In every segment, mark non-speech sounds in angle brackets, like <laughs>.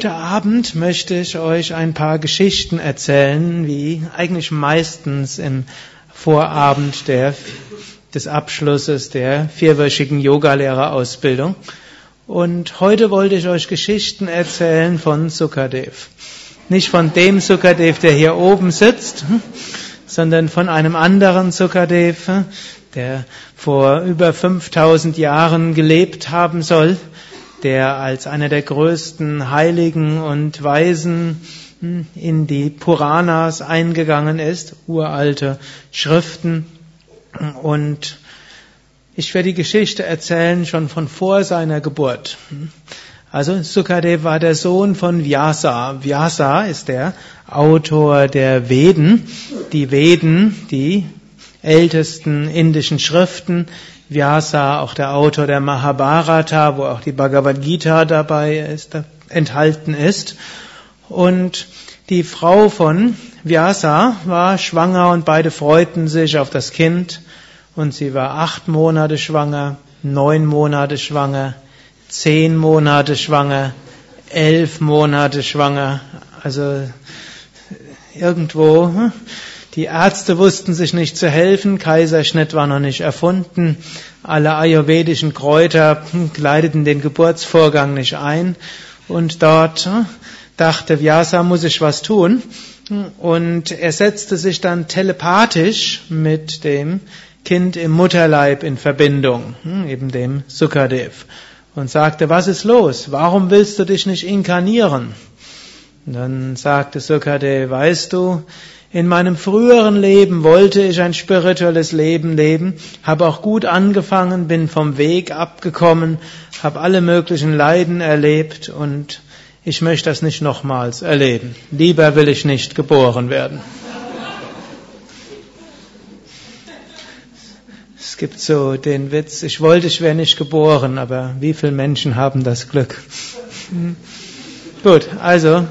Heute Abend möchte ich euch ein paar Geschichten erzählen, wie eigentlich meistens im Vorabend der, des Abschlusses der vierwöchigen Yogalehrerausbildung. Und heute wollte ich euch Geschichten erzählen von Sukadev. Nicht von dem Sukadev, der hier oben sitzt, sondern von einem anderen Sukadev, der vor über 5000 Jahren gelebt haben soll der als einer der größten Heiligen und Weisen hm, in die Puranas eingegangen ist, uralte Schriften. Und ich werde die Geschichte erzählen schon von vor seiner Geburt. Also Sukadev war der Sohn von Vyasa. Vyasa ist der Autor der Veden. Die Veden, die ältesten indischen Schriften, Vyasa, auch der Autor der Mahabharata, wo auch die Bhagavad Gita dabei ist, enthalten ist. Und die Frau von Vyasa war schwanger und beide freuten sich auf das Kind. Und sie war acht Monate schwanger, neun Monate schwanger, zehn Monate schwanger, elf Monate schwanger. Also irgendwo hm, die Ärzte wussten sich nicht zu helfen, Kaiserschnitt war noch nicht erfunden, alle ayurvedischen Kräuter kleideten den Geburtsvorgang nicht ein und dort hm, dachte Vyasa, muss ich was tun und er setzte sich dann telepathisch mit dem Kind im Mutterleib in Verbindung, hm, eben dem Sukadev und sagte, was ist los? Warum willst du dich nicht inkarnieren? Und dann sagte Sukadev, weißt du, in meinem früheren Leben wollte ich ein spirituelles Leben leben, habe auch gut angefangen, bin vom Weg abgekommen, habe alle möglichen Leiden erlebt und ich möchte das nicht nochmals erleben. Lieber will ich nicht geboren werden. Es gibt so den Witz, ich wollte, ich wäre nicht geboren, aber wie viele Menschen haben das Glück? Gut, also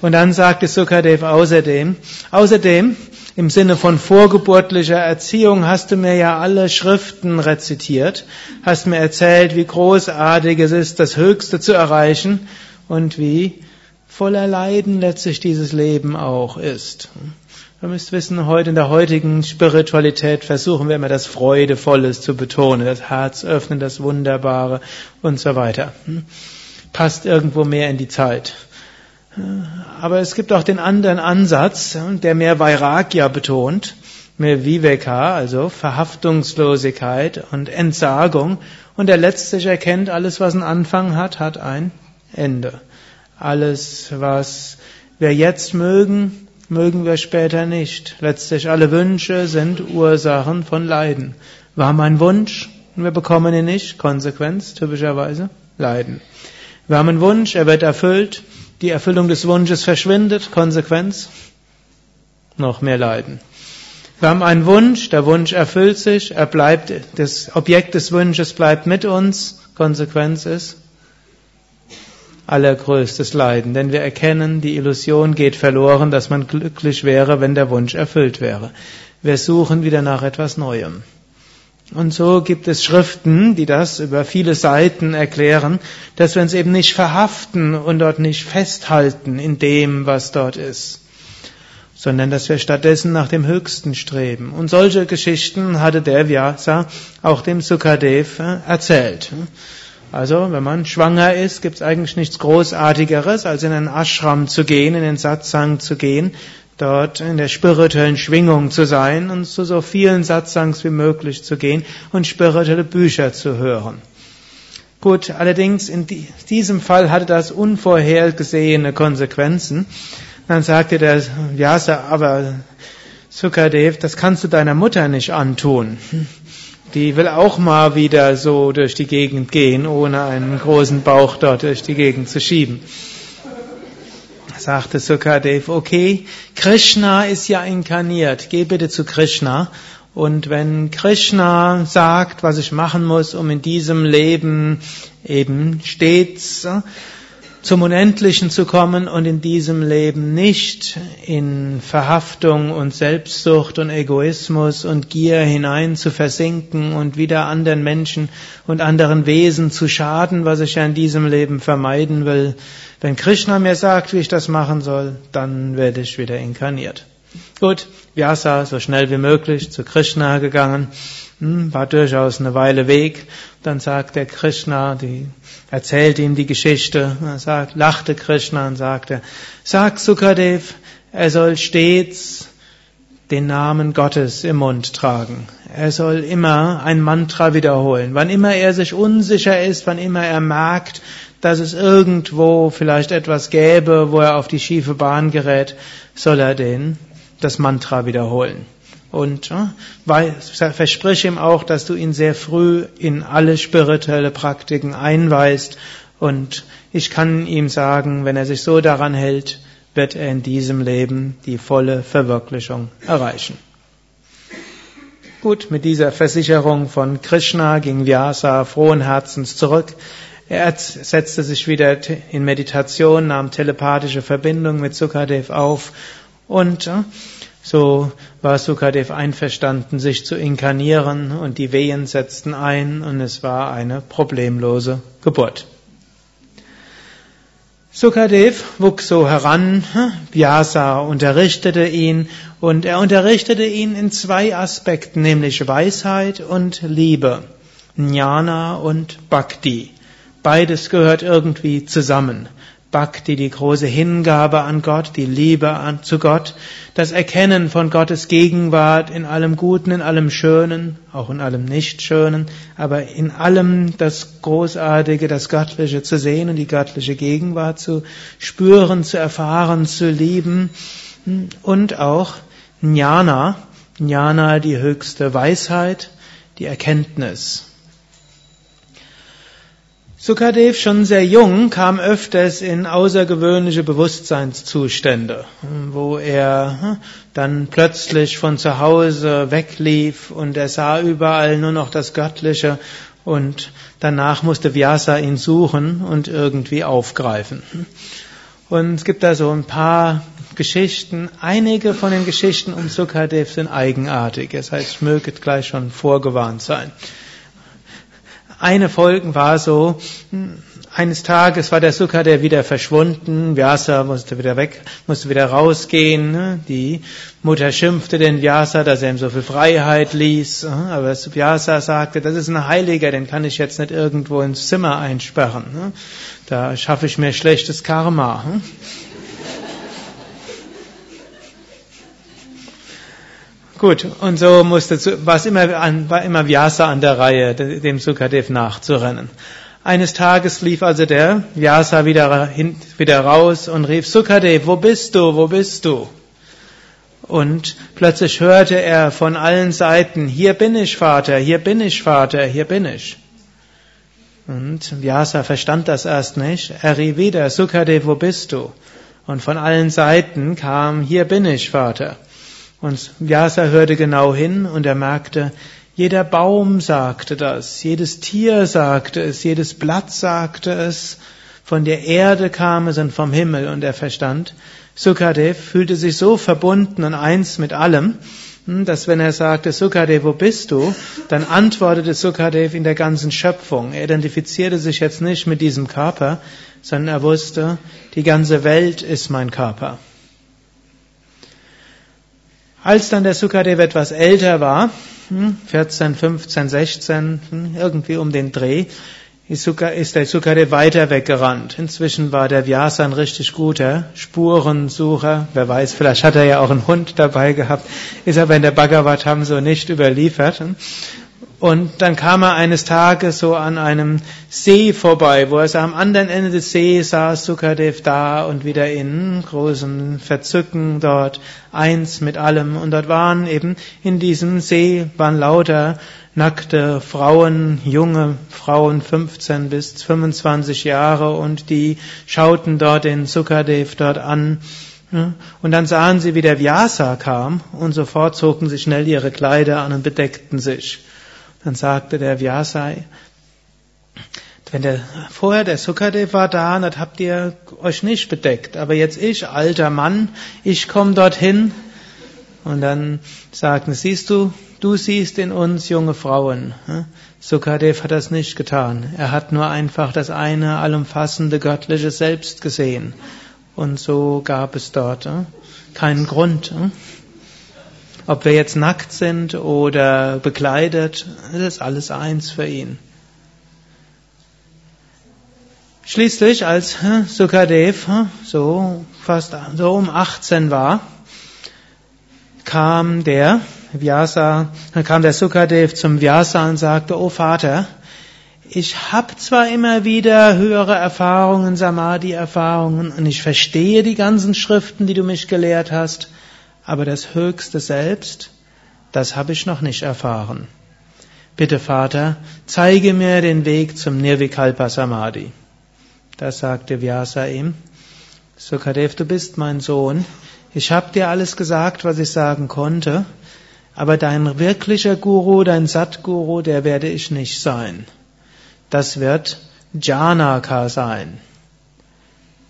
und dann sagte Sukadev außerdem, außerdem, im Sinne von vorgeburtlicher Erziehung hast du mir ja alle Schriften rezitiert, hast mir erzählt, wie großartig es ist, das Höchste zu erreichen und wie voller Leiden letztlich dieses Leben auch ist. Ihr müsst wissen, heute in der heutigen Spiritualität versuchen wir immer das Freudevolles zu betonen, das Herz öffnen, das Wunderbare und so weiter. Hm? Passt irgendwo mehr in die Zeit. Aber es gibt auch den anderen Ansatz, der mehr Vairagya betont, mehr Viveka, also Verhaftungslosigkeit und Entsagung. Und der letztlich erkennt, alles was einen Anfang hat, hat ein Ende. Alles, was wir jetzt mögen, mögen wir später nicht. Letztlich alle Wünsche sind Ursachen von Leiden. War mein Wunsch und wir bekommen ihn nicht, Konsequenz typischerweise Leiden. Wir haben einen Wunsch, er wird erfüllt, die Erfüllung des Wunsches verschwindet, Konsequenz, noch mehr Leiden. Wir haben einen Wunsch, der Wunsch erfüllt sich, er bleibt, das Objekt des Wunsches bleibt mit uns, Konsequenz ist allergrößtes Leiden, denn wir erkennen, die Illusion geht verloren, dass man glücklich wäre, wenn der Wunsch erfüllt wäre. Wir suchen wieder nach etwas Neuem. Und so gibt es Schriften, die das über viele Seiten erklären, dass wir uns eben nicht verhaften und dort nicht festhalten in dem, was dort ist, sondern dass wir stattdessen nach dem Höchsten streben. Und solche Geschichten hatte der Vyasa auch dem Sukadev äh, erzählt. Also, wenn man schwanger ist, gibt es eigentlich nichts Großartigeres, als in einen Ashram zu gehen, in den Satsang zu gehen, dort in der spirituellen Schwingung zu sein und zu so vielen Satsangs wie möglich zu gehen und spirituelle Bücher zu hören. Gut, allerdings in diesem Fall hatte das unvorhergesehene Konsequenzen. Dann sagte der Vyasa, aber Sukadev, das kannst du deiner Mutter nicht antun. Die will auch mal wieder so durch die Gegend gehen, ohne einen großen Bauch dort durch die Gegend zu schieben sagte Sukadev, okay, Krishna ist ja inkarniert, geh bitte zu Krishna. Und wenn Krishna sagt, was ich machen muss, um in diesem Leben eben stets zum Unendlichen zu kommen und in diesem Leben nicht in Verhaftung und Selbstsucht und Egoismus und Gier hinein zu versinken und wieder anderen Menschen und anderen Wesen zu schaden, was ich ja in diesem Leben vermeiden will. Wenn Krishna mir sagt, wie ich das machen soll, dann werde ich wieder inkarniert. Gut, Vyasa so schnell wie möglich zu Krishna gegangen, war durchaus eine Weile Weg. Dann sagt der Krishna, die erzählt ihm die Geschichte, er sagt, lachte Krishna und sagte, sag Sukadev, er soll stets den Namen Gottes im Mund tragen. Er soll immer ein Mantra wiederholen. Wann immer er sich unsicher ist, wann immer er merkt, dass es irgendwo vielleicht etwas gäbe, wo er auf die schiefe Bahn gerät, soll er den, das Mantra wiederholen. Und äh, versprich ihm auch, dass du ihn sehr früh in alle spirituelle Praktiken einweist. Und ich kann ihm sagen, wenn er sich so daran hält, wird er in diesem Leben die volle Verwirklichung erreichen. Gut, mit dieser Versicherung von Krishna ging Vyasa frohen Herzens zurück. Er setzte sich wieder in Meditation, nahm telepathische Verbindung mit Sukadev auf und äh, so war Sukadev einverstanden, sich zu inkarnieren und die Wehen setzten ein und es war eine problemlose Geburt. Sukadev wuchs so heran, Vyasa unterrichtete ihn und er unterrichtete ihn in zwei Aspekten, nämlich Weisheit und Liebe, Jnana und Bhakti. Beides gehört irgendwie zusammen. Bhakti, die große Hingabe an Gott, die Liebe an, zu Gott, das Erkennen von Gottes Gegenwart in allem Guten, in allem Schönen, auch in allem Nichtschönen, aber in allem das Großartige, das Göttliche zu sehen und die göttliche Gegenwart zu spüren, zu erfahren, zu lieben und auch Jnana, Jnana die höchste Weisheit, die Erkenntnis. Sukadev schon sehr jung kam öfters in außergewöhnliche Bewusstseinszustände, wo er hm, dann plötzlich von zu Hause weglief und er sah überall nur noch das Göttliche und danach musste Vyasa ihn suchen und irgendwie aufgreifen. Und es gibt da so ein paar Geschichten. Einige von den Geschichten um Sukadev sind eigenartig. Das heißt, ich möge gleich schon vorgewarnt sein. Eine Folge war so, eines Tages war der Sukha der wieder verschwunden, Vyasa musste wieder weg, musste wieder rausgehen, ne? die Mutter schimpfte den Vyasa, dass er ihm so viel Freiheit ließ, ne? aber Vyasa sagte, das ist ein Heiliger, den kann ich jetzt nicht irgendwo ins Zimmer einsperren, ne? da schaffe ich mir schlechtes Karma. Gut, und so musste, war immer, war immer Vyasa an der Reihe, dem Sukadev nachzurennen. Eines Tages lief also der Vyasa wieder, hin, wieder raus und rief, Sukadev, wo bist du, wo bist du? Und plötzlich hörte er von allen Seiten, hier bin ich, Vater, hier bin ich, Vater, hier bin ich. Und Vyasa verstand das erst nicht. Er rief wieder, Sukadev, wo bist du? Und von allen Seiten kam, hier bin ich, Vater. Und Vyasa hörte genau hin und er merkte, jeder Baum sagte das, jedes Tier sagte es, jedes Blatt sagte es, von der Erde kam es und vom Himmel und er verstand. Sukadev fühlte sich so verbunden und eins mit allem, hm, dass wenn er sagte, Sukadev, wo bist du? Dann antwortete Sukadev in der ganzen Schöpfung. Er identifizierte sich jetzt nicht mit diesem Körper, sondern er wusste, die ganze Welt ist mein Körper. Als dann der Sukadev etwas älter war, 14, 15, 16, irgendwie um den Dreh, ist der Sukadev weiter weggerannt. Inzwischen war der Vyasa ein richtig guter Spurensucher. Wer weiß, vielleicht hat er ja auch einen Hund dabei gehabt. Ist aber in der Bhagavatam so nicht überliefert. Und dann kam er eines Tages so an einem See vorbei, wo er am anderen Ende des Sees saß Sukadev da und wieder in großem Verzücken dort, eins mit allem. Und dort waren eben, in diesem See waren lauter nackte Frauen, junge Frauen, 15 bis 25 Jahre, und die schauten dort den Sukadev dort an. Und dann sahen sie, wie der Vyasa kam, und sofort zogen sie schnell ihre Kleider an und bedeckten sich. Dann sagte der Vyasa, wenn der, vorher der Sukadev war da, das habt ihr euch nicht bedeckt. Aber jetzt ich, alter Mann, ich komme dorthin. Und dann sagten, siehst du, du siehst in uns junge Frauen. Sukadev hat das nicht getan. Er hat nur einfach das eine allumfassende göttliche Selbst gesehen. Und so gab es dort keinen Grund. Ob wir jetzt nackt sind oder bekleidet, das ist alles eins für ihn. Schließlich, als Sukadev so fast so um 18 war, kam der Vyasa, kam der Sukadev zum Vyasa und sagte, oh Vater, ich habe zwar immer wieder höhere Erfahrungen, Samadhi-Erfahrungen, und ich verstehe die ganzen Schriften, die du mich gelehrt hast, aber das höchste Selbst, das habe ich noch nicht erfahren. Bitte Vater, zeige mir den Weg zum Nirvikalpa Samadhi. Da sagte Vyasa ihm, Sukadev, du bist mein Sohn, ich habe dir alles gesagt, was ich sagen konnte, aber dein wirklicher Guru, dein Satguru, der werde ich nicht sein. Das wird Janaka sein.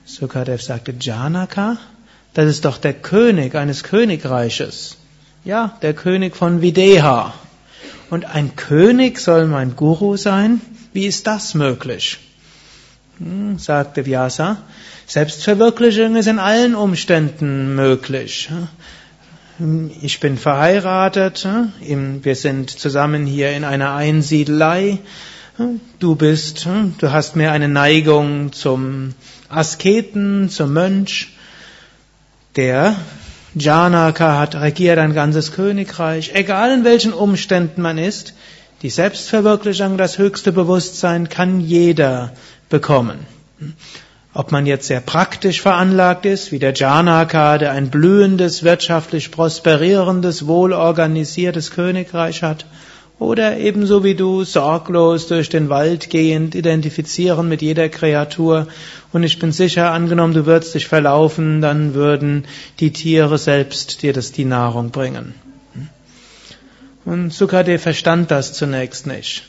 Sukadev sagte, Janaka? Das ist doch der König eines Königreiches. Ja, der König von Videha. Und ein König soll mein Guru sein? Wie ist das möglich? Hm, sagte Vyasa, Selbstverwirklichung ist in allen Umständen möglich. Ich bin verheiratet, wir sind zusammen hier in einer Einsiedelei. Du bist, du hast mehr eine Neigung zum Asketen, zum Mönch. Der Janaka hat regiert ein ganzes Königreich. Egal in welchen Umständen man ist, die Selbstverwirklichung, das höchste Bewusstsein kann jeder bekommen. Ob man jetzt sehr praktisch veranlagt ist, wie der Janaka, der ein blühendes, wirtschaftlich prosperierendes, wohlorganisiertes Königreich hat, oder ebenso wie du sorglos durch den Wald gehend identifizieren mit jeder Kreatur. Und ich bin sicher, angenommen, du würdest dich verlaufen, dann würden die Tiere selbst dir das die Nahrung bringen. Und Sukade verstand das zunächst nicht.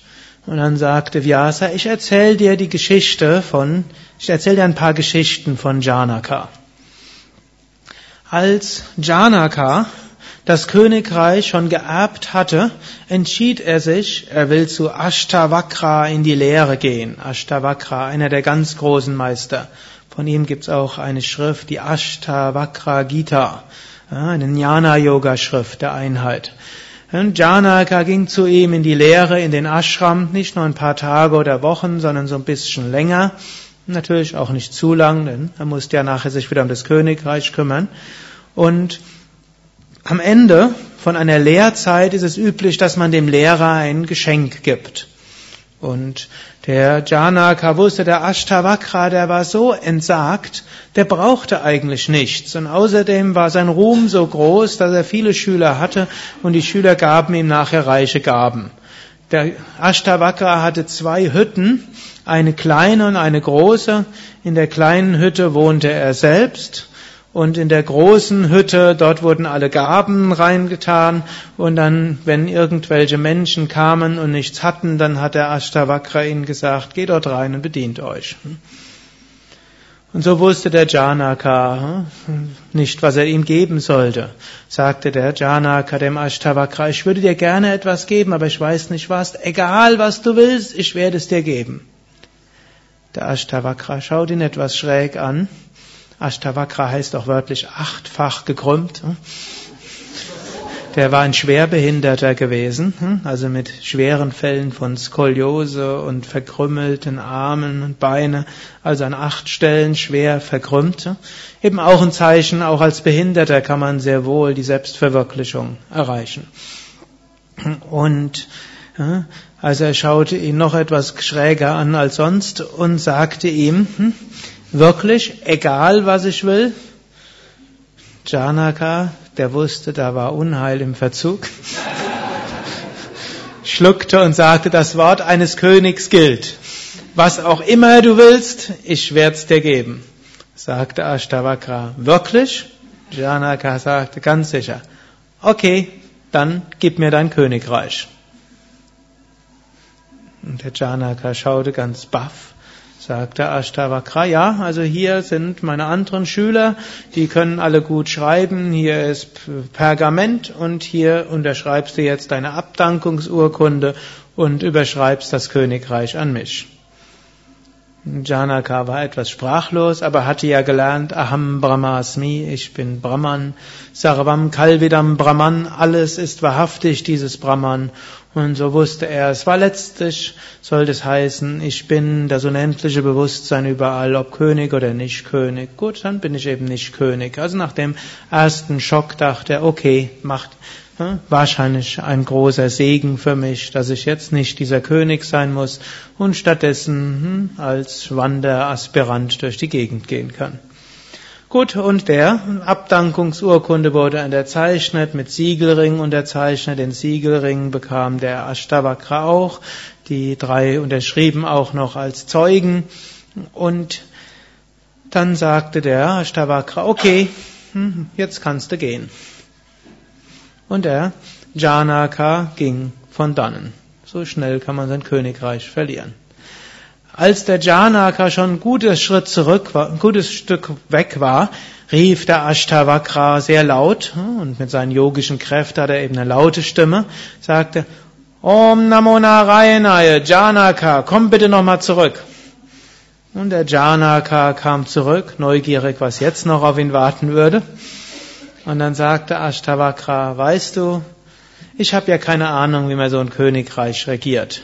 Und dann sagte Vyasa, ich erzähle dir die Geschichte von, ich erzähle dir ein paar Geschichten von Janaka. Als Janaka das Königreich schon geerbt hatte, entschied er sich, er will zu Ashtavakra in die Lehre gehen. Ashtavakra, einer der ganz großen Meister. Von ihm gibt's auch eine Schrift, die Ashtavakra Gita, eine Jnana-Yoga-Schrift der Einheit. Und Janaka ging zu ihm in die Lehre, in den Ashram, nicht nur ein paar Tage oder Wochen, sondern so ein bisschen länger. Natürlich auch nicht zu lang, denn er musste ja nachher sich wieder um das Königreich kümmern. Und am Ende von einer Lehrzeit ist es üblich, dass man dem Lehrer ein Geschenk gibt. Und der Janaka wusste, der Ashtavakra, der war so entsagt, der brauchte eigentlich nichts. Und außerdem war sein Ruhm so groß, dass er viele Schüler hatte und die Schüler gaben ihm nachher reiche Gaben. Der Ashtavakra hatte zwei Hütten, eine kleine und eine große. In der kleinen Hütte wohnte er selbst und in der großen Hütte, dort wurden alle Gaben reingetan. Und dann, wenn irgendwelche Menschen kamen und nichts hatten, dann hat der Ashtavakra ihnen gesagt, geht dort rein und bedient euch. Und so wusste der Janaka hm, nicht, was er ihm geben sollte. Sagte der Janaka dem Ashtavakra, ich würde dir gerne etwas geben, aber ich weiß nicht was. Egal was du willst, ich werde es dir geben. Der Ashtavakra schaut ihn etwas schräg an Ashtavakra heißt auch wörtlich achtfach gekrümmt. Der war ein Schwerbehinderter gewesen, also mit schweren Fällen von Skoliose und verkrümmelten Armen und Beine, also an acht Stellen schwer verkrümmt. Eben auch ein Zeichen, auch als Behinderter kann man sehr wohl die Selbstverwirklichung erreichen. Und also er schaute ihn noch etwas schräger an als sonst und sagte ihm, hm, Wirklich, egal was ich will? Janaka, der wusste, da war Unheil im Verzug, <laughs> schluckte und sagte, das Wort eines Königs gilt. Was auch immer du willst, ich werd's dir geben, sagte Ashtavakra. Wirklich? Janaka sagte ganz sicher. Okay, dann gib mir dein Königreich. Und der Janaka schaute ganz baff, sagte Ashtavakra, ja, also hier sind meine anderen Schüler, die können alle gut schreiben, hier ist Pergament und hier unterschreibst du jetzt deine Abdankungsurkunde und überschreibst das Königreich an mich. Janaka war etwas sprachlos, aber hatte ja gelernt, Aham Brahmasmi, ich bin Brahman, Sarvam Kalvidam Brahman, alles ist wahrhaftig, dieses Brahman. Und so wusste er, es war letztlich, soll das heißen, ich bin das unendliche Bewusstsein überall, ob König oder nicht König. Gut, dann bin ich eben nicht König. Also nach dem ersten Schock dachte er, okay, macht, wahrscheinlich ein großer Segen für mich, dass ich jetzt nicht dieser König sein muss und stattdessen hm, als Wanderaspirant durch die Gegend gehen kann. Gut, und der Abdankungsurkunde wurde unterzeichnet, mit Siegelring unterzeichnet. Den Siegelring bekam der Ashtavakra auch. Die drei unterschrieben auch noch als Zeugen. Und dann sagte der Ashtavakra, okay, hm, jetzt kannst du gehen und der Janaka ging von dannen. So schnell kann man sein Königreich verlieren. Als der Janaka schon ein gutes Schritt zurück war, ein gutes Stück weg war, rief der Ashtavakra sehr laut und mit seinen yogischen Kräften hat er eben eine laute Stimme, sagte, Om Namo Narayanaya, Janaka, komm bitte nochmal zurück. Und der Janaka kam zurück, neugierig, was jetzt noch auf ihn warten würde. Und dann sagte Ashtavakra, weißt du, ich habe ja keine Ahnung, wie man so ein Königreich regiert.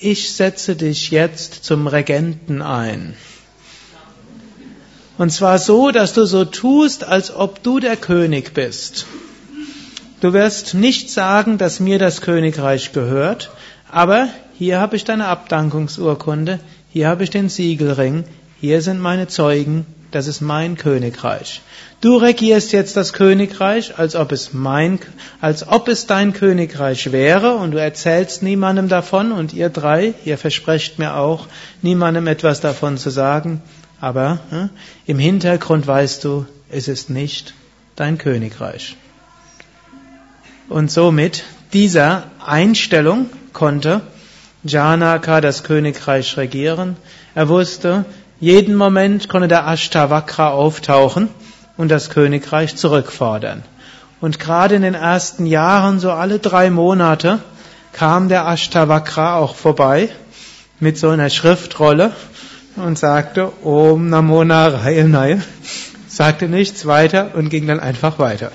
Ich setze dich jetzt zum Regenten ein. Und zwar so, dass du so tust, als ob du der König bist. Du wirst nicht sagen, dass mir das Königreich gehört, aber hier habe ich deine Abdankungsurkunde, hier habe ich den Siegelring, hier sind meine Zeugen, das ist mein Königreich. Du regierst jetzt das Königreich, als ob es mein, als ob es dein Königreich wäre und du erzählst niemandem davon und ihr drei, ihr versprecht mir auch, niemandem etwas davon zu sagen, aber äh, im Hintergrund weißt du, es ist nicht dein Königreich. Und somit dieser Einstellung konnte Janaka das Königreich regieren. Er wusste, jeden Moment konnte der Ashtavakra auftauchen und das Königreich zurückfordern. Und gerade in den ersten Jahren, so alle drei Monate, kam der Ashtavakra auch vorbei mit so einer Schriftrolle und sagte Om Namo Narayana, sagte nichts weiter und ging dann einfach weiter.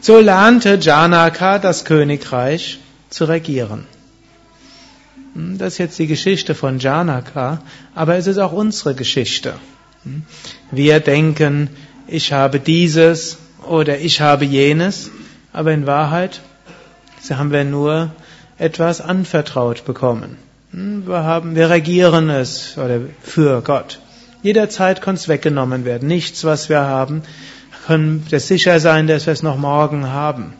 So lernte Janaka das Königreich zu regieren. Hm, das ist jetzt die Geschichte von Janaka, aber es ist auch unsere Geschichte. Hm? Wir denken, ich habe dieses oder ich habe jenes, aber in Wahrheit haben wir nur etwas anvertraut bekommen. Hm? Wir haben, wir regieren es oder für Gott. Jederzeit kann es weggenommen werden. Nichts, was wir haben, können wir sicher sein, dass wir es noch morgen haben.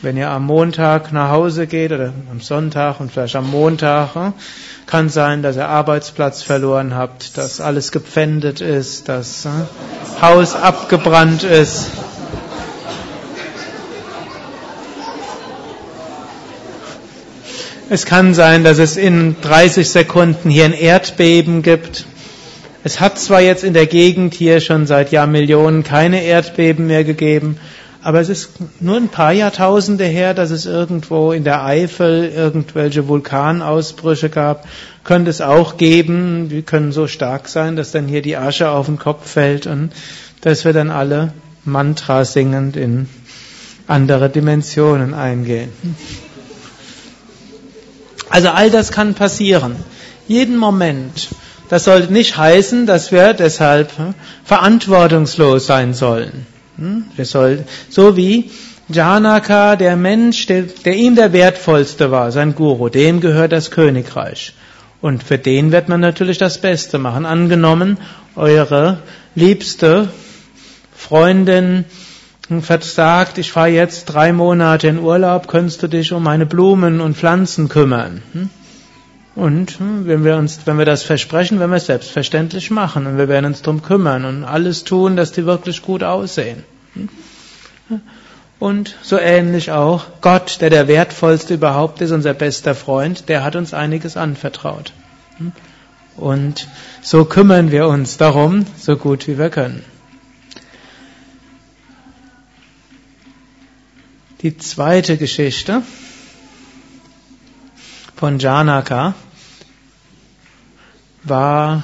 Wenn ihr am Montag nach Hause geht oder am Sonntag und vielleicht am Montag, hm, kann sein, dass ihr Arbeitsplatz verloren habt, dass alles gepfändet ist, dass hm, Haus abgebrannt ist. Es kann sein, dass es in 30 Sekunden hier ein Erdbeben gibt. Es hat zwar jetzt in der Gegend hier schon seit Jahrmillionen keine Erdbeben mehr gegeben, aber es ist nur ein paar Jahrtausende her, dass es irgendwo in der Eifel irgendwelche Vulkanausbrüche gab. Könnte es auch geben. Die können so stark sein, dass dann hier die Asche auf den Kopf fällt und dass wir dann alle Mantra singend in andere Dimensionen eingehen. Also all das kann passieren. Jeden Moment. Das sollte nicht heißen, dass wir deshalb verantwortungslos sein sollen. Hm? Wir soll, so wie Janaka, der Mensch, der, der ihm der wertvollste war, sein Guru, dem gehört das Königreich. Und für den wird man natürlich das Beste machen. Angenommen, eure liebste Freundin versagt, ich fahre jetzt drei Monate in Urlaub, könntest du dich um meine Blumen und Pflanzen kümmern. Hm? Und hm, wenn wir uns, wenn wir das versprechen, werden wir es selbstverständlich machen und wir werden uns darum kümmern und alles tun, dass die wirklich gut aussehen. Und so ähnlich auch Gott, der der wertvollste überhaupt ist, unser bester Freund, der hat uns einiges anvertraut. Und so kümmern wir uns darum, so gut wie wir können. Die zweite Geschichte von Janaka war,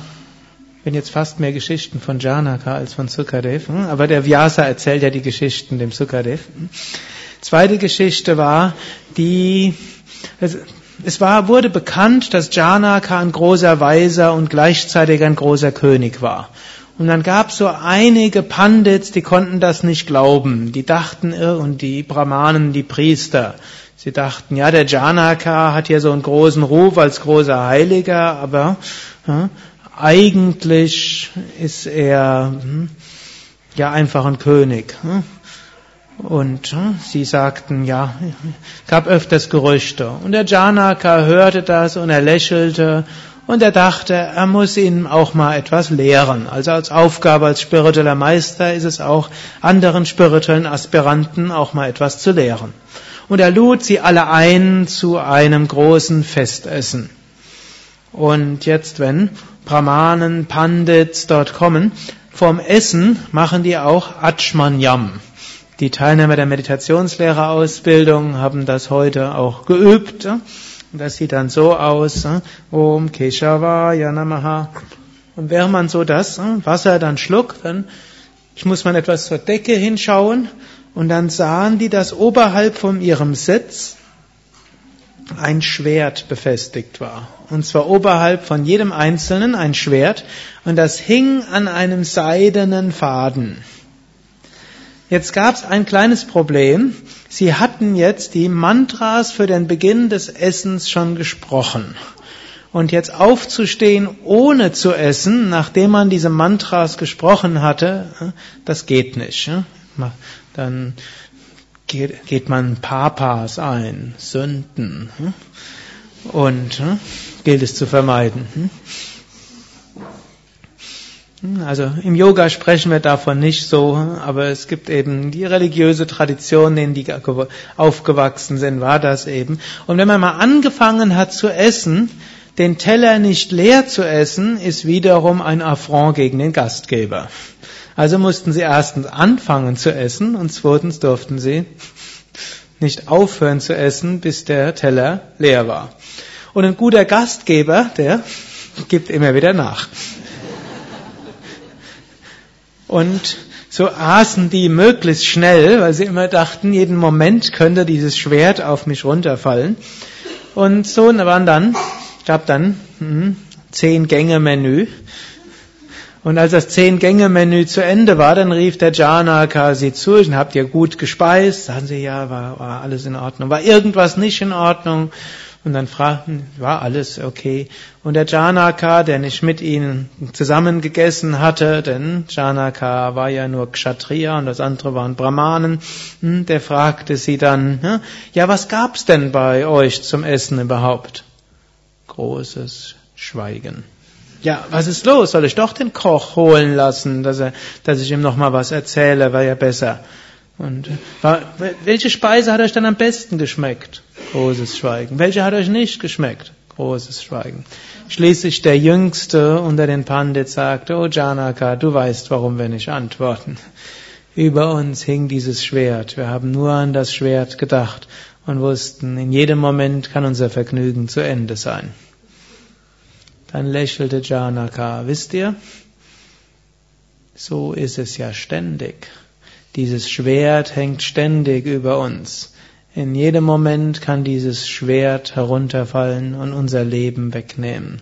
wenn jetzt fast mehr Geschichten von Janaka als von Sukadev, hm? aber der Vyasa erzählt ja die Geschichten dem Sukadev. Hm? Zweite Geschichte war die, es war, wurde bekannt, dass Janaka ein großer Weiser und gleichzeitig ein großer König war. Und dann gab es so einige Pandits, die konnten das nicht glauben. Die dachten, und die Brahmanen, die Priester, sie dachten, ja, der Janaka hat hier so einen großen Ruf als großer Heiliger, aber ja, eigentlich ist er hm, ja einfach ein König. Hm. Und hm, sie sagten, ja, gab öfters Gerüchte. Und der Janaka hörte das und er lächelte und er dachte, er muss ihnen auch mal etwas lehren. Also als Aufgabe als spiritueller Meister ist es auch, anderen spirituellen Aspiranten auch mal etwas zu lehren. Und er lud sie alle ein zu einem großen Festessen. Und jetzt, wenn Brahmanen, Pandits dort kommen, vorm Essen machen die auch Achmanyam. Die Teilnehmer der Meditationslehrerausbildung haben das heute auch geübt. Das sieht dann so aus, äh, Om Keshavaya Namaha. Und während man so das äh, Wasser dann schluckt, dann muss man etwas zur Decke hinschauen und dann sahen die, dass oberhalb von ihrem Sitz ein Schwert befestigt war. Und zwar oberhalb von jedem Einzelnen ein Schwert und das hing an einem seidenen Faden. Jetzt gab es ein kleines Problem. Sie hatten jetzt die Mantras für den Beginn des Essens schon gesprochen. Und jetzt aufzustehen, ohne zu essen, nachdem man diese Mantras gesprochen hatte, das geht nicht. Dann geht man Papas ein, Sünden. Und gilt es zu vermeiden. Also im Yoga sprechen wir davon nicht so, aber es gibt eben die religiöse Tradition, in die aufgewachsen sind, war das eben. Und wenn man mal angefangen hat zu essen, den Teller nicht leer zu essen, ist wiederum ein Affront gegen den Gastgeber. Also mussten sie erstens anfangen zu essen und zweitens durften sie nicht aufhören zu essen, bis der Teller leer war. Und ein guter Gastgeber, der gibt immer wieder nach. Und so aßen die möglichst schnell, weil sie immer dachten, jeden Moment könnte dieses Schwert auf mich runterfallen. Und so waren dann, gab dann hm, zehn Gänge Menü. Und als das zehn Gänge Menü zu Ende war, dann rief der Janaka sie zu, und habt ihr gut gespeist? Sagen sie, ja, war, war alles in Ordnung. War irgendwas nicht in Ordnung? Und dann fragten, war alles okay. Und der Janaka, der nicht mit ihnen zusammen gegessen hatte, denn Janaka war ja nur Kshatriya und das andere waren Brahmanen, hm, der fragte sie dann, ja, was gab's denn bei euch zum Essen überhaupt? Großes Schweigen. Ja, was ist los? Soll ich doch den Koch holen lassen, dass, er, dass ich ihm nochmal was erzähle, war ja besser. Und war, welche Speise hat euch dann am besten geschmeckt? Großes Schweigen. Welche hat euch nicht geschmeckt? Großes Schweigen. Schließlich der Jüngste unter den Pandits sagte, oh Janaka, du weißt, warum wir nicht antworten. Über uns hing dieses Schwert. Wir haben nur an das Schwert gedacht und wussten, in jedem Moment kann unser Vergnügen zu Ende sein. Dann lächelte Janaka, wisst ihr, so ist es ja ständig. Dieses Schwert hängt ständig über uns. In jedem Moment kann dieses Schwert herunterfallen und unser Leben wegnehmen.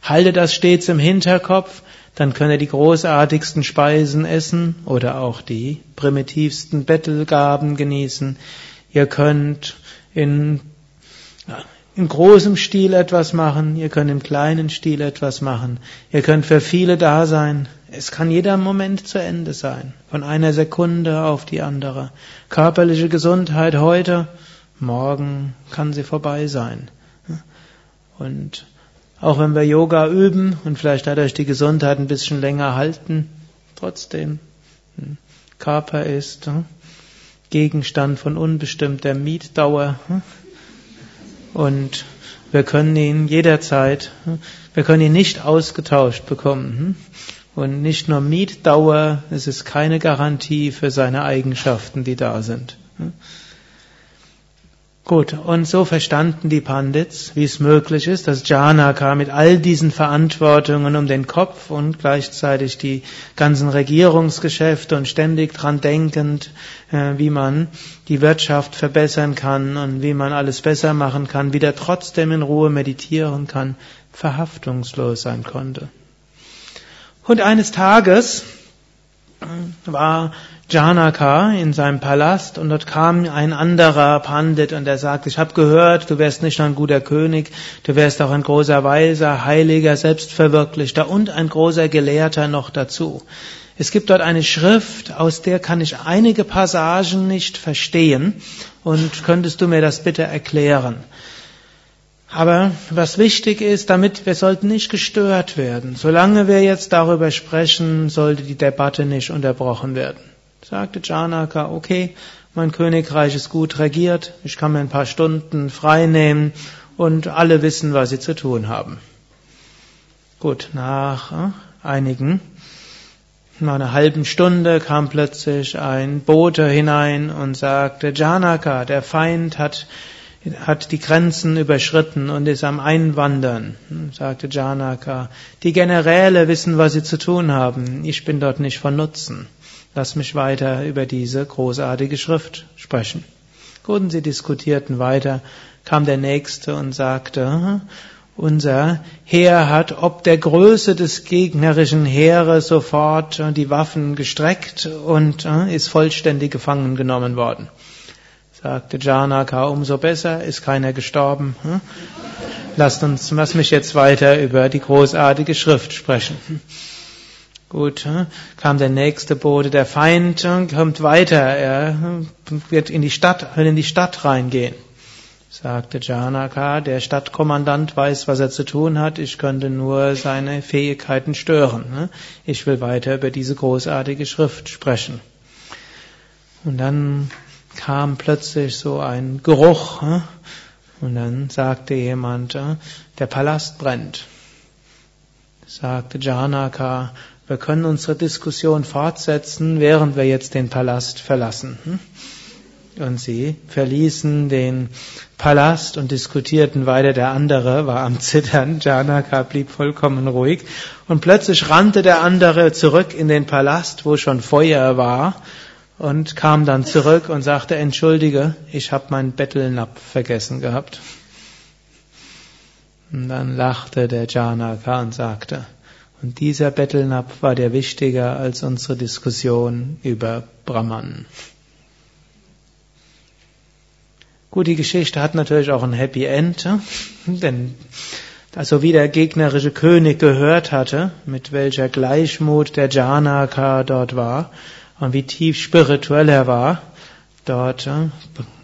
Halte das stets im Hinterkopf, dann könnt ihr die großartigsten Speisen essen oder auch die primitivsten Bettelgaben genießen. Ihr könnt in, in großem Stil etwas machen, ihr könnt im kleinen Stil etwas machen, ihr könnt für viele da sein, es kann jeder Moment zu Ende sein, von einer Sekunde auf die andere. Körperliche Gesundheit heute, morgen kann sie vorbei sein. Und auch wenn wir Yoga üben und vielleicht dadurch die Gesundheit ein bisschen länger halten, trotzdem, hm, Körper ist hm, Gegenstand von unbestimmter Mietdauer. Und wir können ihn jederzeit, wir können ihn nicht ausgetauscht bekommen. Und nicht nur Mietdauer, es ist keine Garantie für seine Eigenschaften, die da sind. Gut, und so verstanden die Pandits, wie es möglich ist, dass Janaka mit all diesen Verantwortungen um den Kopf und gleichzeitig die ganzen Regierungsgeschäfte und ständig dran denkend, äh, wie man die Wirtschaft verbessern kann und wie man alles besser machen kann, wieder trotzdem in Ruhe meditieren kann, verhaftungslos sein konnte. Und eines Tages war Janaka in seinem Palast und dort kam ein anderer Pandit und er sagte, ich habe gehört, du wärst nicht nur ein guter König, du wärst auch ein großer Weiser, Heiliger, Selbstverwirklichter und ein großer Gelehrter noch dazu. Es gibt dort eine Schrift, aus der kann ich einige Passagen nicht verstehen und könntest du mir das bitte erklären? Aber was wichtig ist, damit wir sollten nicht gestört werden. Solange wir jetzt darüber sprechen, sollte die Debatte nicht unterbrochen werden. Sagte Janaka, okay, mein Königreich ist gut regiert, ich kann mir ein paar Stunden frei nehmen und alle wissen, was sie zu tun haben. Gut, nach äh, einigen, nach einer halben Stunde kam plötzlich ein Bote hinein und sagte, Janaka, der Feind hat hat die Grenzen überschritten und ist am Einwandern, sagte Janaka. Die Generäle wissen, was sie zu tun haben. Ich bin dort nicht von Nutzen. Lass mich weiter über diese großartige Schrift sprechen. Gut, und sie diskutierten weiter, kam der Nächste und sagte, unser Heer hat ob der Größe des gegnerischen Heeres sofort die Waffen gestreckt und äh, ist vollständig gefangen genommen worden. Sagte Janaka, umso besser, ist keiner gestorben. Hm? Lasst uns, lass mich jetzt weiter über die großartige Schrift sprechen. <laughs> Gut, hm? kam der nächste Bote, der Feind hm, kommt weiter, er wird in die Stadt, will in die Stadt reingehen. Sagte Janaka, der Stadtkommandant weiß, was er zu tun hat, ich könnte nur seine Fähigkeiten stören. Ich will weiter über diese großartige Schrift sprechen. Und dann kam plötzlich so ein Geruch und dann sagte jemand, der Palast brennt. Sagte Janaka, wir können unsere Diskussion fortsetzen, während wir jetzt den Palast verlassen. Und sie verließen den Palast und diskutierten weiter. Der andere war am Zittern. Janaka blieb vollkommen ruhig. Und plötzlich rannte der andere zurück in den Palast, wo schon Feuer war und kam dann zurück und sagte, entschuldige, ich habe meinen Bettelnapf vergessen gehabt. Und dann lachte der Janaka und sagte, und dieser Bettelnapf war dir wichtiger als unsere Diskussion über Brahman. Gut, die Geschichte hat natürlich auch ein Happy End, <laughs> denn also wie der gegnerische König gehört hatte, mit welcher Gleichmut der Janaka dort war, und wie tief spirituell er war. Dort äh,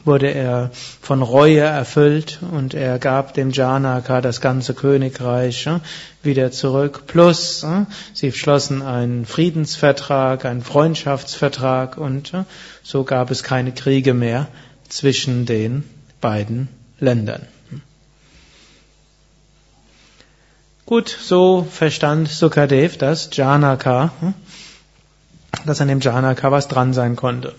wurde er von Reue erfüllt und er gab dem Janaka das ganze Königreich äh, wieder zurück. Plus, äh, sie schlossen einen Friedensvertrag, einen Freundschaftsvertrag und so gab es keine Kriege mehr zwischen den beiden Ländern. Gut, so verstand Sukadev das Janaka dass an dem Janaka was dran sein konnte.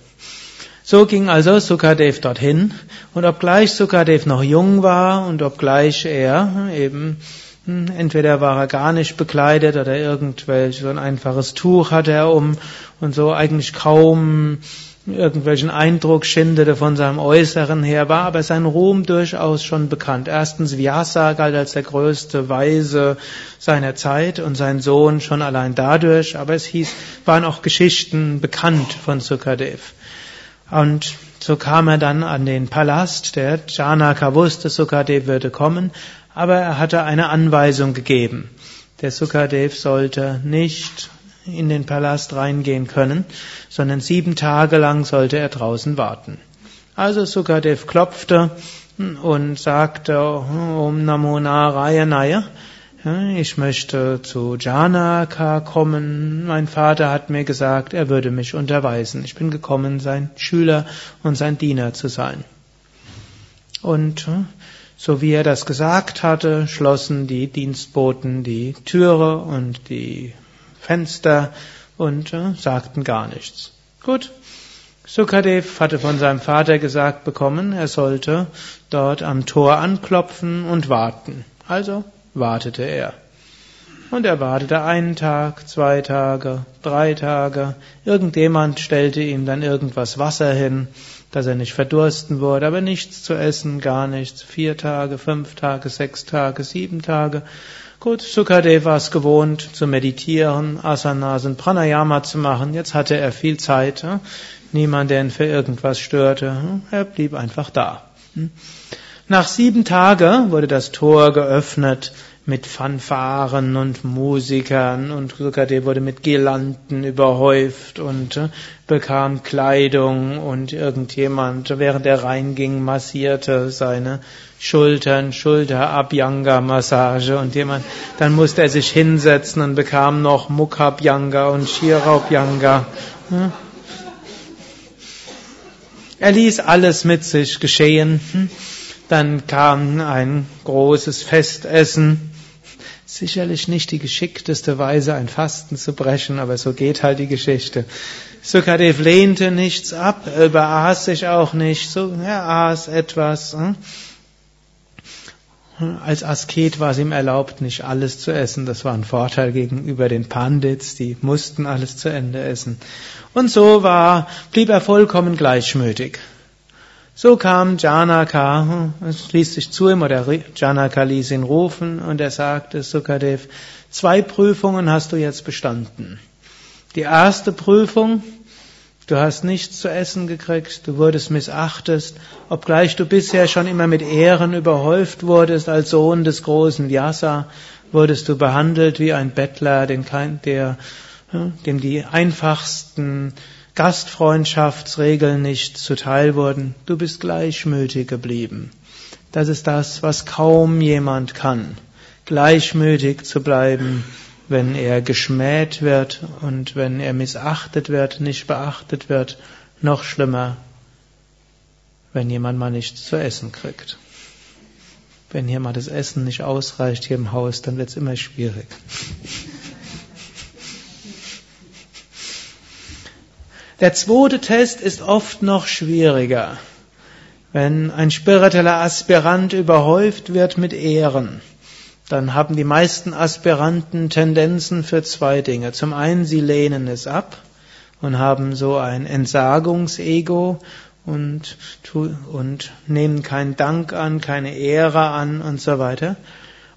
So ging also Sukadev dorthin und obgleich Sukadev noch jung war und obgleich er eben hm, entweder war er gar nicht bekleidet oder irgendwelch so ein einfaches Tuch hatte er um und so eigentlich kaum irgendwelchen Eindruck schindete von seinem Äußeren her, war aber sein Ruhm durchaus schon bekannt. Erstens Vyasa galt als der größte Weise seiner Zeit und sein Sohn schon allein dadurch, aber es hieß, waren auch Geschichten bekannt von Sukadev. Und so kam er dann an den Palast, der Janaka wusste, Sukadev würde kommen, aber er hatte eine Anweisung gegeben. Der Sukadev sollte nicht in den Palast reingehen können, sondern sieben Tage lang sollte er draußen warten. Also Sukadev klopfte und sagte Om Namo Narayanaya. ich möchte zu Janaka kommen. Mein Vater hat mir gesagt, er würde mich unterweisen. Ich bin gekommen, sein Schüler und sein Diener zu sein. Und so wie er das gesagt hatte, schlossen die Dienstboten die Türe und die Fenster und sagten gar nichts. Gut. Sukadev hatte von seinem Vater gesagt bekommen, er sollte dort am Tor anklopfen und warten. Also wartete er. Und er wartete einen Tag, zwei Tage, drei Tage. Irgendjemand stellte ihm dann irgendwas Wasser hin, dass er nicht verdursten wurde, aber nichts zu essen, gar nichts. Vier Tage, fünf Tage, sechs Tage, sieben Tage. Gut, Sukadev war es gewohnt zu meditieren, Asanas und Pranayama zu machen. Jetzt hatte er viel Zeit. Hm? Niemand, der ihn für irgendwas störte. Hm? Er blieb einfach da. Hm? Nach sieben Tagen wurde das Tor geöffnet mit Fanfaren und Musikern und Sukadev wurde mit Girlanden überhäuft und äh, bekam Kleidung und irgendjemand, während er reinging, massierte seine Schultern, Schulter-Abhyanga-Massage und jemand, dann musste er sich hinsetzen und bekam noch Mukhabhyanga und Shirabhyanga. Hm? Er ließ alles mit sich geschehen. Hm? Dann kam ein großes Festessen. Sicherlich nicht die geschickteste Weise, ein Fasten zu brechen, aber so geht halt die Geschichte. Sukadev lehnte nichts ab, überaß sich auch nicht, so, er aß etwas. Hm? Als Asket war es ihm erlaubt, nicht alles zu essen. Das war ein Vorteil gegenüber den Pandits, die mussten alles zu Ende essen. Und so war, blieb er vollkommen gleichmütig. So kam Janaka, es ließ sich zu ihm, oder Janaka ließ ihn rufen, und er sagte, Sukadev, zwei Prüfungen hast du jetzt bestanden. Die erste Prüfung, du hast nichts zu essen gekriegt, du wurdest missachtet, obgleich du bisher schon immer mit Ehren überhäuft wurdest als Sohn des großen Vyasa, wurdest du behandelt wie ein Bettler, den der, dem die einfachsten Gastfreundschaftsregeln nicht zuteil wurden. Du bist gleichmütig geblieben. Das ist das, was kaum jemand kann. Gleichmütig zu bleiben, wenn er geschmäht wird und wenn er missachtet wird, nicht beachtet wird. Noch schlimmer, wenn jemand mal nichts zu essen kriegt. Wenn hier mal das Essen nicht ausreicht hier im Haus, dann wird es immer schwierig. Der zweite Test ist oft noch schwieriger. Wenn ein spiritueller Aspirant überhäuft wird mit Ehren, dann haben die meisten Aspiranten Tendenzen für zwei Dinge. Zum einen, sie lehnen es ab und haben so ein Entsagungsego und, und nehmen keinen Dank an, keine Ehre an und so weiter.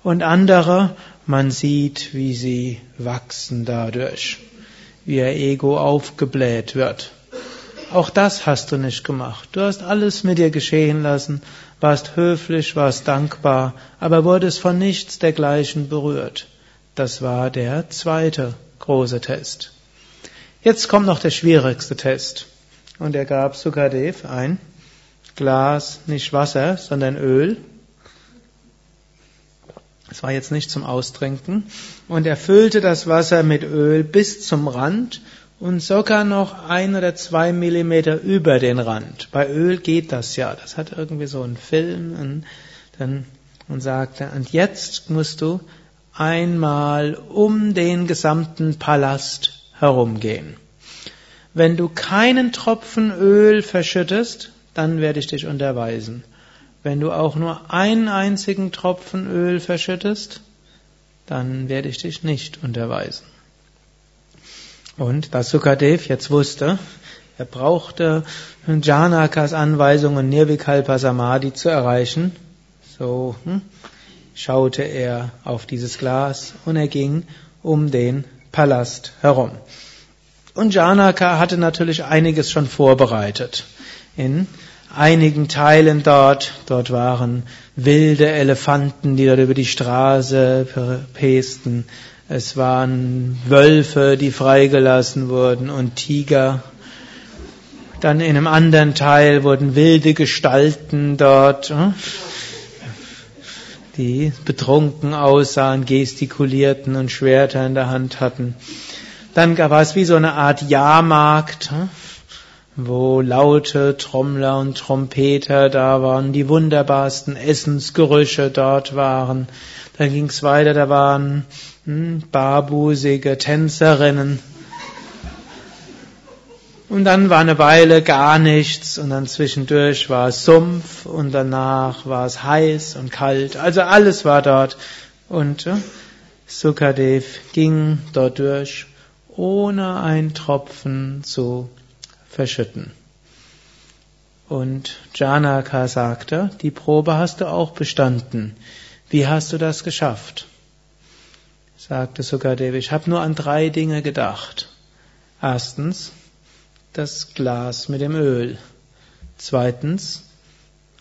Und andere, man sieht, wie sie wachsen dadurch wie ihr Ego aufgebläht wird. Auch das hast du nicht gemacht. Du hast alles mit dir geschehen lassen, warst höflich, warst dankbar, aber wurdest von nichts dergleichen berührt. Das war der zweite große Test. Jetzt kommt noch der schwierigste Test. Und er gab Sukadev ein Glas, nicht Wasser, sondern Öl. Es war jetzt nicht zum Austrinken. Und er füllte das Wasser mit Öl bis zum Rand und sogar noch ein oder zwei Millimeter über den Rand. Bei Öl geht das ja. Das hat irgendwie so einen Film. Und dann und sagte, und jetzt musst du einmal um den gesamten Palast herumgehen. Wenn du keinen Tropfen Öl verschüttest, dann werde ich dich unterweisen. Wenn du auch nur einen einzigen Tropfen Öl verschüttest, dann werde ich dich nicht unterweisen. Und was Sukadev jetzt wusste, er brauchte Janakas Anweisungen, Nirvikalpa Samadhi zu erreichen. So hm, schaute er auf dieses Glas und er ging um den Palast herum. Und Janaka hatte natürlich einiges schon vorbereitet. In einigen Teilen dort. Dort waren wilde Elefanten, die dort über die Straße pesten. Es waren Wölfe, die freigelassen wurden und Tiger. Dann in einem anderen Teil wurden wilde Gestalten dort, hm, die betrunken aussahen, gestikulierten und Schwerter in der Hand hatten. Dann war es wie so eine Art Jahrmarkt, hm, wo laute Trommler und Trompeter da waren, die wunderbarsten Essensgerüche dort waren. Dann ging es weiter, da waren hm, barbusige Tänzerinnen. Und dann war eine Weile gar nichts und dann zwischendurch war es Sumpf und danach war es heiß und kalt. Also alles war dort. Und äh, Sukadev ging dort durch, ohne ein Tropfen zu verschütten. Und Janaka sagte, die Probe hast du auch bestanden. Wie hast du das geschafft? Sagte Sukadev, ich habe nur an drei Dinge gedacht. Erstens, das Glas mit dem Öl. Zweitens,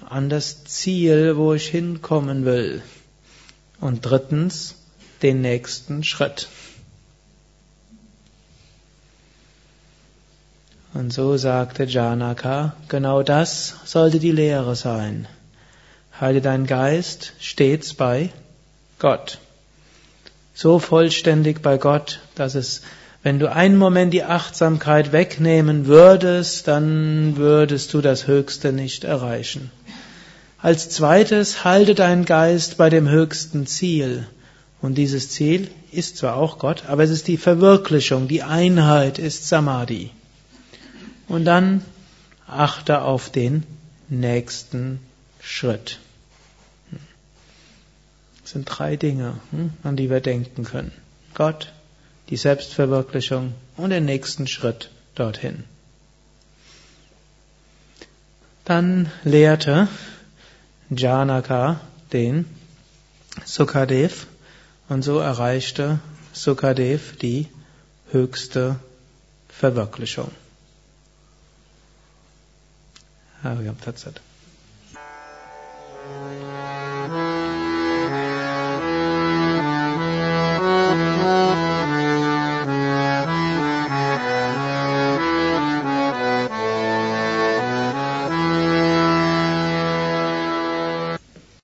an das Ziel, wo ich hinkommen will. Und drittens, den nächsten Schritt. Und so sagte Janaka, genau das sollte die Lehre sein. Halte deinen Geist stets bei Gott. So vollständig bei Gott, dass es wenn du einen Moment die Achtsamkeit wegnehmen würdest, dann würdest du das Höchste nicht erreichen. Als zweites, halte deinen Geist bei dem höchsten Ziel. Und dieses Ziel ist zwar auch Gott, aber es ist die Verwirklichung, die Einheit ist Samadhi. Und dann achte auf den nächsten Schritt. Das sind drei Dinge, hm, an die wir denken können. Gott, die Selbstverwirklichung und den nächsten Schritt dorthin. Dann lehrte Janaka den Sukadev und so erreichte Sukadev die höchste Verwirklichung. एवं तत्सत्